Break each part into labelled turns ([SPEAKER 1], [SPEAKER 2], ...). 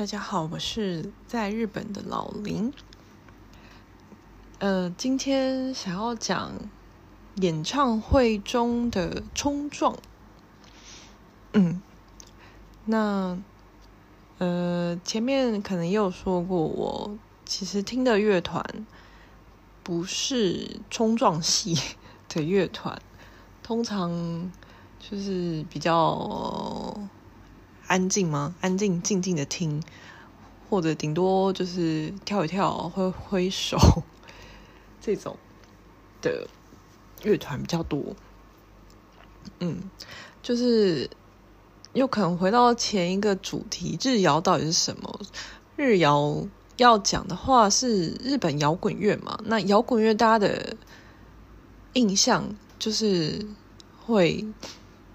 [SPEAKER 1] 大家好，我是在日本的老林。呃，今天想要讲演唱会中的冲撞。嗯，那呃，前面可能也有说过，我其实听的乐团不是冲撞系 的乐团，通常就是比较。安静吗？安静静静的听，或者顶多就是跳一跳，挥挥手这种的乐团比较多。嗯，就是又可能回到前一个主题，日谣到底是什么？日谣要讲的话是日本摇滚乐嘛？那摇滚乐大家的印象就是会，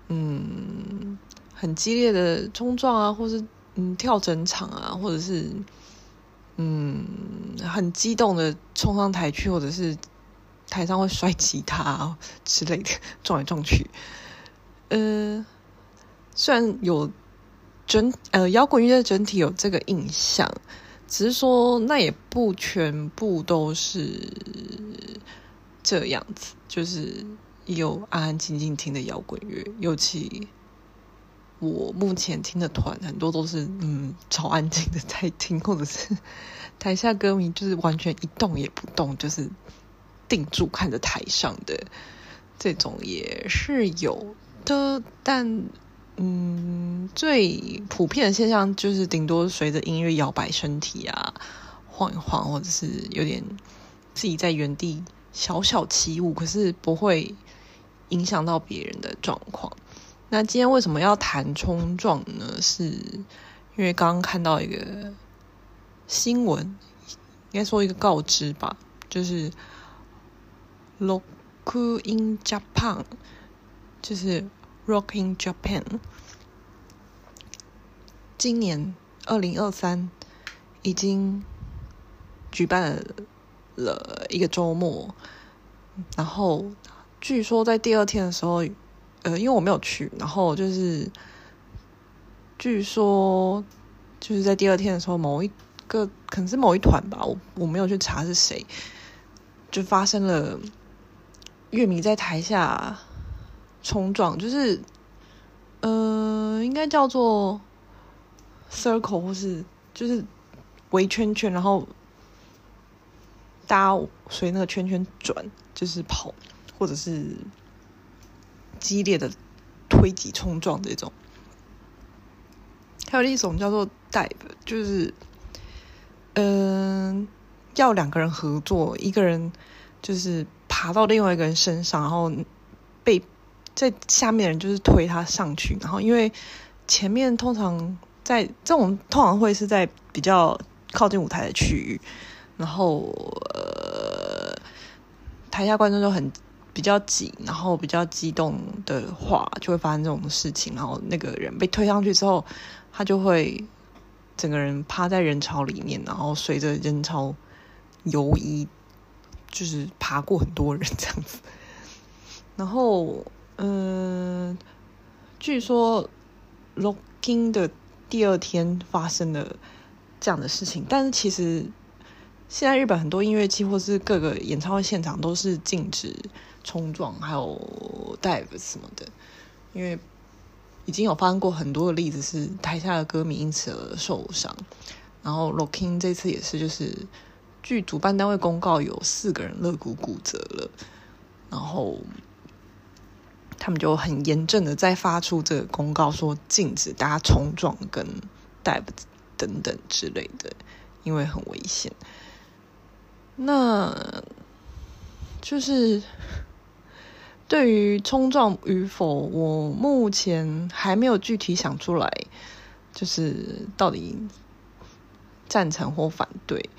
[SPEAKER 1] 嗯。很激烈的冲撞啊，或是嗯跳整场啊，或者是嗯很激动的冲上台去，或者是台上会摔吉他啊之类的撞来撞去。呃，虽然有整呃摇滚乐的整体有这个印象，只是说那也不全部都是这样子，就是有安安静静听的摇滚乐，尤其。我目前听的团很多都是嗯超安静的在听，或者是台下歌迷就是完全一动也不动，就是定住看着台上的这种也是有的，但嗯最普遍的现象就是顶多随着音乐摇摆身体啊晃一晃，或者是有点自己在原地小小起舞，可是不会影响到别人的状况。那今天为什么要谈冲撞呢？是因为刚刚看到一个新闻，应该说一个告知吧，就是 Rock in Japan，就是 Rock in Japan，今年二零二三已经举办了一个周末，然后据说在第二天的时候。呃，因为我没有去，然后就是据说就是在第二天的时候，某一个可能是某一团吧，我我没有去查是谁，就发生了乐迷在台下冲撞，就是呃，应该叫做 circle 或是就是围圈圈，然后大家随那个圈圈转，就是跑，或者是。激烈的推挤冲撞这种，还有一种叫做 dive，就是嗯、要两个人合作，一个人就是爬到另外一个人身上，然后被在下面的人就是推他上去，然后因为前面通常在这种通常会是在比较靠近舞台的区域，然后呃，台下观众就很。比较挤，然后比较激动的话，就会发生这种事情。然后那个人被推上去之后，他就会整个人趴在人潮里面，然后随着人潮游移，就是爬过很多人这样子。然后，嗯、呃，据说 Rocking 的第二天发生了这样的事情，但是其实现在日本很多音乐季或是各个演唱会现场都是禁止。冲撞还有 dive 什么的，因为已经有发生过很多的例子，是台下的歌迷因此而受伤。然后 Rocking 这次也是，就是据主办单位公告，有四个人肋骨骨折了。然后他们就很严正的再发出这个公告，说禁止大家冲撞跟 dive 等等之类的，因为很危险。那就是。对于冲撞与否，我目前还没有具体想出来，就是到底赞成或反对。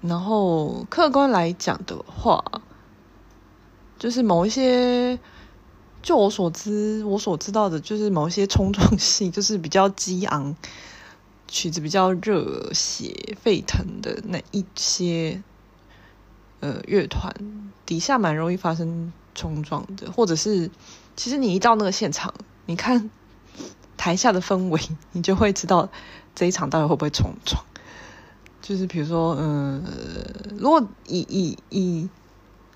[SPEAKER 1] 然后客观来讲的话，就是某一些，就我所知，我所知道的，就是某一些冲撞戏，就是比较激昂，曲子比较热血沸腾的那一些，呃，乐团底下蛮容易发生。冲撞的，或者是，其实你一到那个现场，你看台下的氛围，你就会知道这一场到底会不会冲撞？就是比如说，嗯，如果以以以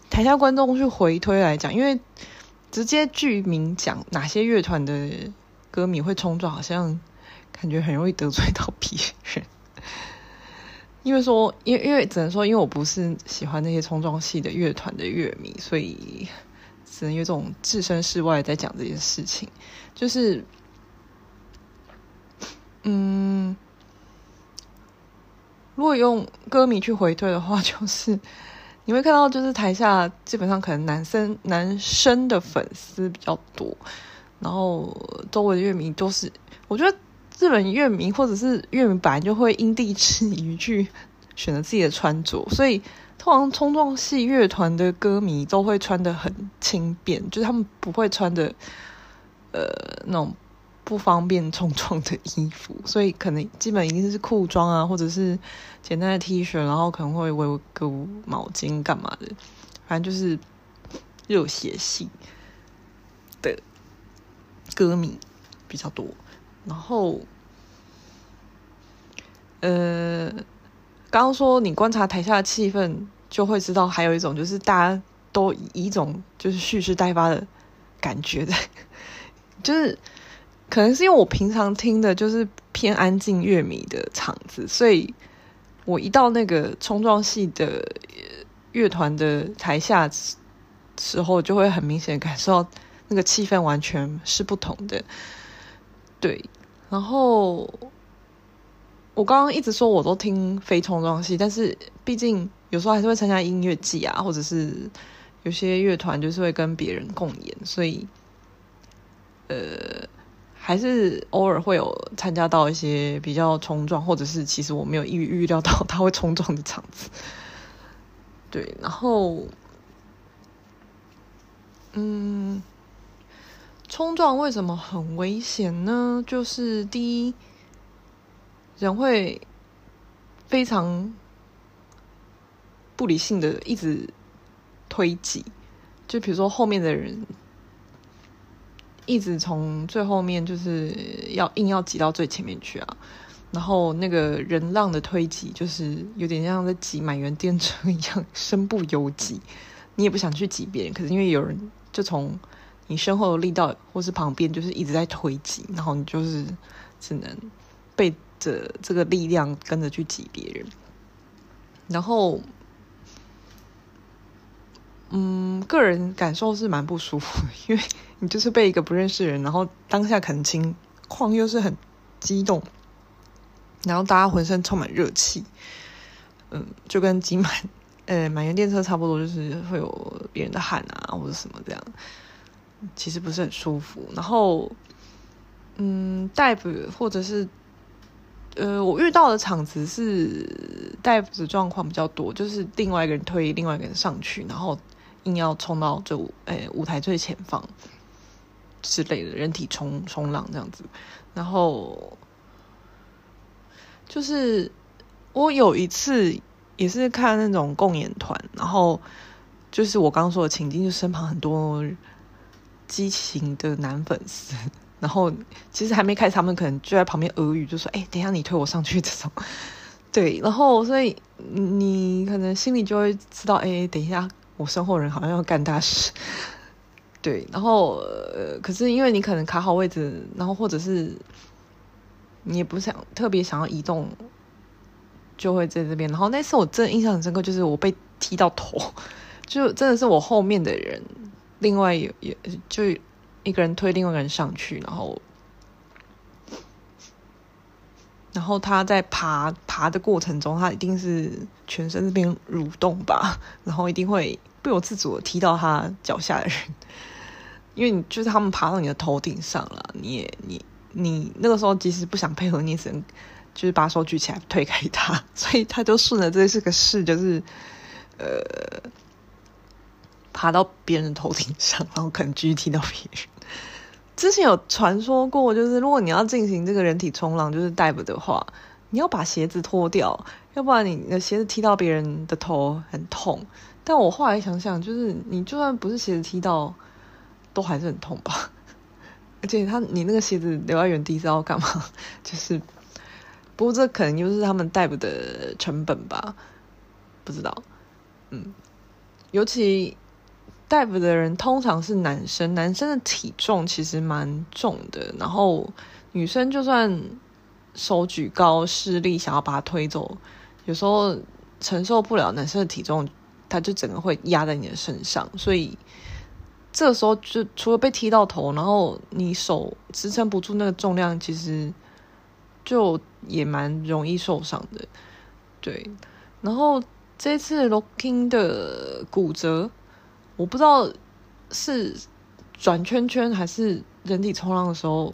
[SPEAKER 1] 台下观众去回推来讲，因为直接具名讲哪些乐团的歌迷会冲撞，好像感觉很容易得罪到别人。因为说，因因为只能说，因为我不是喜欢那些冲撞系的乐团的乐迷，所以只能有种置身事外在讲这件事情。就是，嗯，如果用歌迷去回退的话，就是你会看到，就是台下基本上可能男生男生的粉丝比较多，然后周围的乐迷都是，我觉得。日本乐迷或者是乐迷本来就会因地制宜去选择自己的穿着，所以通常冲撞系乐团的歌迷都会穿的很轻便，就是他们不会穿的呃那种不方便冲撞的衣服，所以可能基本一定是裤装啊，或者是简单的 T 恤，然后可能会围个毛巾干嘛的，反正就是热血系的歌迷比较多。然后，呃，刚刚说你观察台下的气氛，就会知道还有一种就是大家都以一种就是蓄势待发的感觉的，就是可能是因为我平常听的就是偏安静乐迷的场子，所以我一到那个冲撞系的乐团的台下时候，就会很明显感受到那个气氛完全是不同的，对。然后我刚刚一直说我都听非冲撞戏，但是毕竟有时候还是会参加音乐季啊，或者是有些乐团就是会跟别人共演，所以呃，还是偶尔会有参加到一些比较冲撞，或者是其实我没有预预料到他会冲撞的场子。对，然后嗯。冲撞为什么很危险呢？就是第一，人会非常不理性的一直推挤，就比如说后面的人一直从最后面就是要硬要挤到最前面去啊，然后那个人浪的推挤就是有点像在挤满员电车一样，身不由己。你也不想去挤别人，可是因为有人就从。你身后的力道，或是旁边，就是一直在推挤，然后你就是只能背着这个力量跟着去挤别人，然后，嗯，个人感受是蛮不舒服，因为你就是被一个不认识的人，然后当下可能情况又是很激动，然后大家浑身充满热气，嗯，就跟挤满呃满员电车差不多，就是会有别人的汗啊或者什么这样。其实不是很舒服，然后，嗯，带不或者是，呃，我遇到的场子是带不的状况比较多，就是另外一个人推另外一个人上去，然后硬要冲到这诶舞台最前方之类的，人体冲冲浪这样子，然后就是我有一次也是看那种共演团，然后就是我刚刚说的情境，就身旁很多。激情的男粉丝，然后其实还没开始，他们可能就在旁边耳语，就说：“哎，等一下你推我上去。”这种，对，然后所以你可能心里就会知道：“哎，等一下我身后人好像要干大事。” 对，然后呃，可是因为你可能卡好位置，然后或者是你也不想特别想要移动，就会在这边。然后那次我真的印象很深刻，就是我被踢到头，就真的是我后面的人。另外有也就一个人推另外一个人上去，然后，然后他在爬爬的过程中，他一定是全身这边蠕动吧，然后一定会不由自主的踢到他脚下的人，因为你就是他们爬到你的头顶上了，你也你你那个时候即使不想配合，你只能就是把手举起来推开他，所以他就顺着这是个事，就是呃。爬到别人头顶上，然后可能继续踢到别人。之前有传说过，就是如果你要进行这个人体冲浪，就是 dive 的话，你要把鞋子脱掉，要不然你的鞋子踢到别人的头很痛。但我后来想想，就是你就算不是鞋子踢到，都还是很痛吧。而且他你那个鞋子留在原地是要干嘛？就是不过这可能就是他们 dive 的成本吧，不知道。嗯，尤其 dive 的人通常是男生，男生的体重其实蛮重的，然后女生就算手举高施力想要把它推走，有时候承受不了男生的体重，他就整个会压在你的身上，所以。这时候就除了被踢到头，然后你手支撑不住那个重量，其实就也蛮容易受伤的。对，然后这次 locking 的骨折，我不知道是转圈圈还是人体冲浪的时候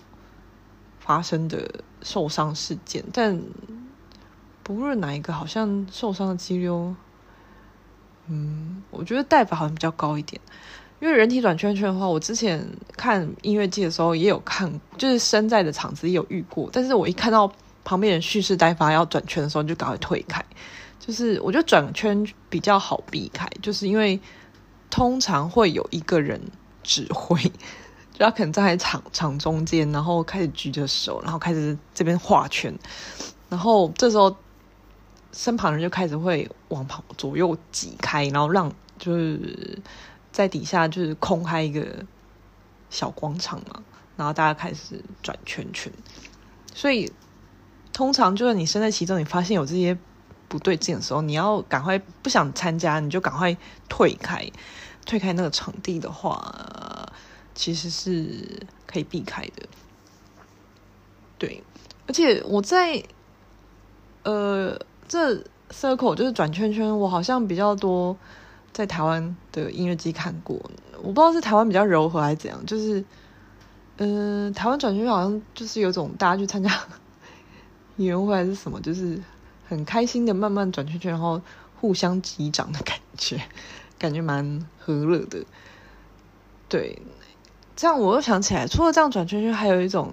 [SPEAKER 1] 发生的受伤事件，但不论哪一个，好像受伤的几率，嗯，我觉得代法好像比较高一点。因为人体转圈圈的话，我之前看音乐季的时候也有看，就是身在的场子也有遇过。但是我一看到旁边人蓄势待发要转圈的时候，就赶快退开。就是我觉得转圈比较好避开，就是因为通常会有一个人指挥，就他可能站在场场中间，然后开始举着手，然后开始这边画圈，然后这时候身旁人就开始会往旁左右挤开，然后让就是。在底下就是空开一个小广场嘛，然后大家开始转圈圈，所以通常就是你身在其中，你发现有这些不对劲的时候，你要赶快不想参加，你就赶快退开，退开那个场地的话，其实是可以避开的。对，而且我在呃这 circle 就是转圈圈，我好像比较多。在台湾的音乐季看过，我不知道是台湾比较柔和还是怎样，就是，嗯、台湾转圈圈好像就是有种大家去参加 演唱会还是什么，就是很开心的慢慢转圈圈，然后互相击掌的感觉，感觉蛮和乐的。对，这样我又想起来，除了这样转圈圈，还有一种，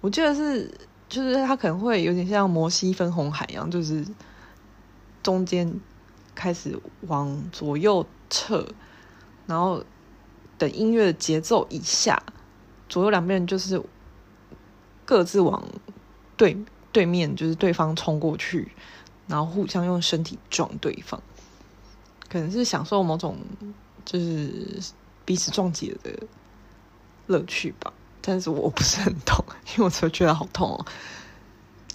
[SPEAKER 1] 我记得是，就是它可能会有点像摩西分红海一样，就是中间。开始往左右侧，然后等音乐的节奏一下，左右两边就是各自往对对面，就是对方冲过去，然后互相用身体撞对方，可能是享受某种就是彼此撞击的乐趣吧。但是我不是很懂，因为我只觉得好痛哦。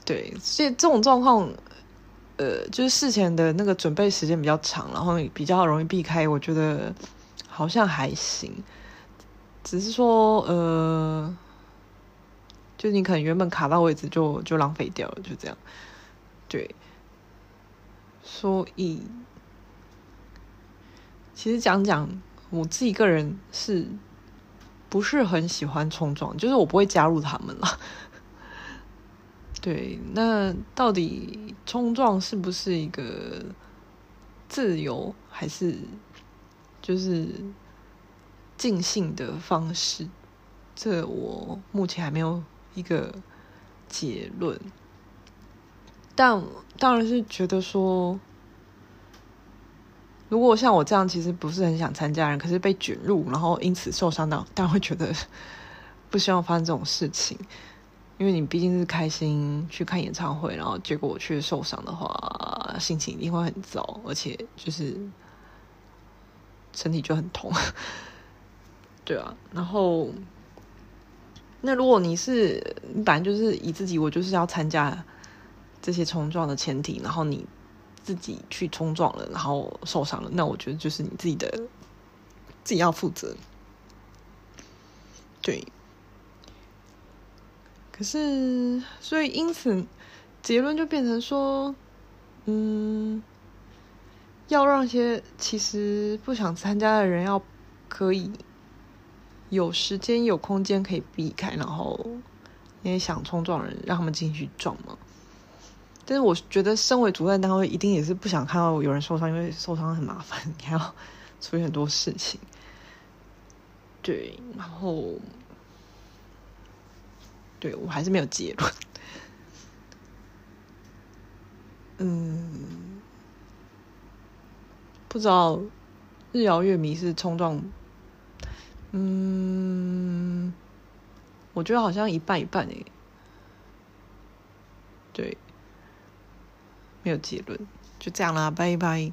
[SPEAKER 1] 对，所以这种状况。呃，就是事前的那个准备时间比较长，然后比较容易避开，我觉得好像还行。只是说，呃，就你可能原本卡到位置就就浪费掉了，就这样。对，所以其实讲讲我自己个人是不是很喜欢冲撞，就是我不会加入他们了。对，那到底冲撞是不是一个自由，还是就是尽兴的方式？这我目前还没有一个结论。但当然是觉得说，如果像我这样其实不是很想参加人，可是被卷入，然后因此受伤到，当然会觉得 不希望发生这种事情。因为你毕竟是开心去看演唱会，然后结果我却受伤的话，心情一定会很糟，而且就是身体就很痛，对啊。然后，那如果你是你本来就是以自己我就是要参加这些冲撞的前提，然后你自己去冲撞了，然后受伤了，那我觉得就是你自己的自己要负责，对。可是，所以因此，结论就变成说，嗯，要让些其实不想参加的人，要可以有时间、有空间可以避开，然后因为想冲撞人，让他们进去撞嘛。但是我觉得，身为主办单位，一定也是不想看到有人受伤，因为受伤很麻烦，你还要处理很多事情。对，然后。对，我还是没有结论。嗯，不知道日遥月迷是冲撞。嗯，我觉得好像一半一半诶。对，没有结论就这样啦拜拜。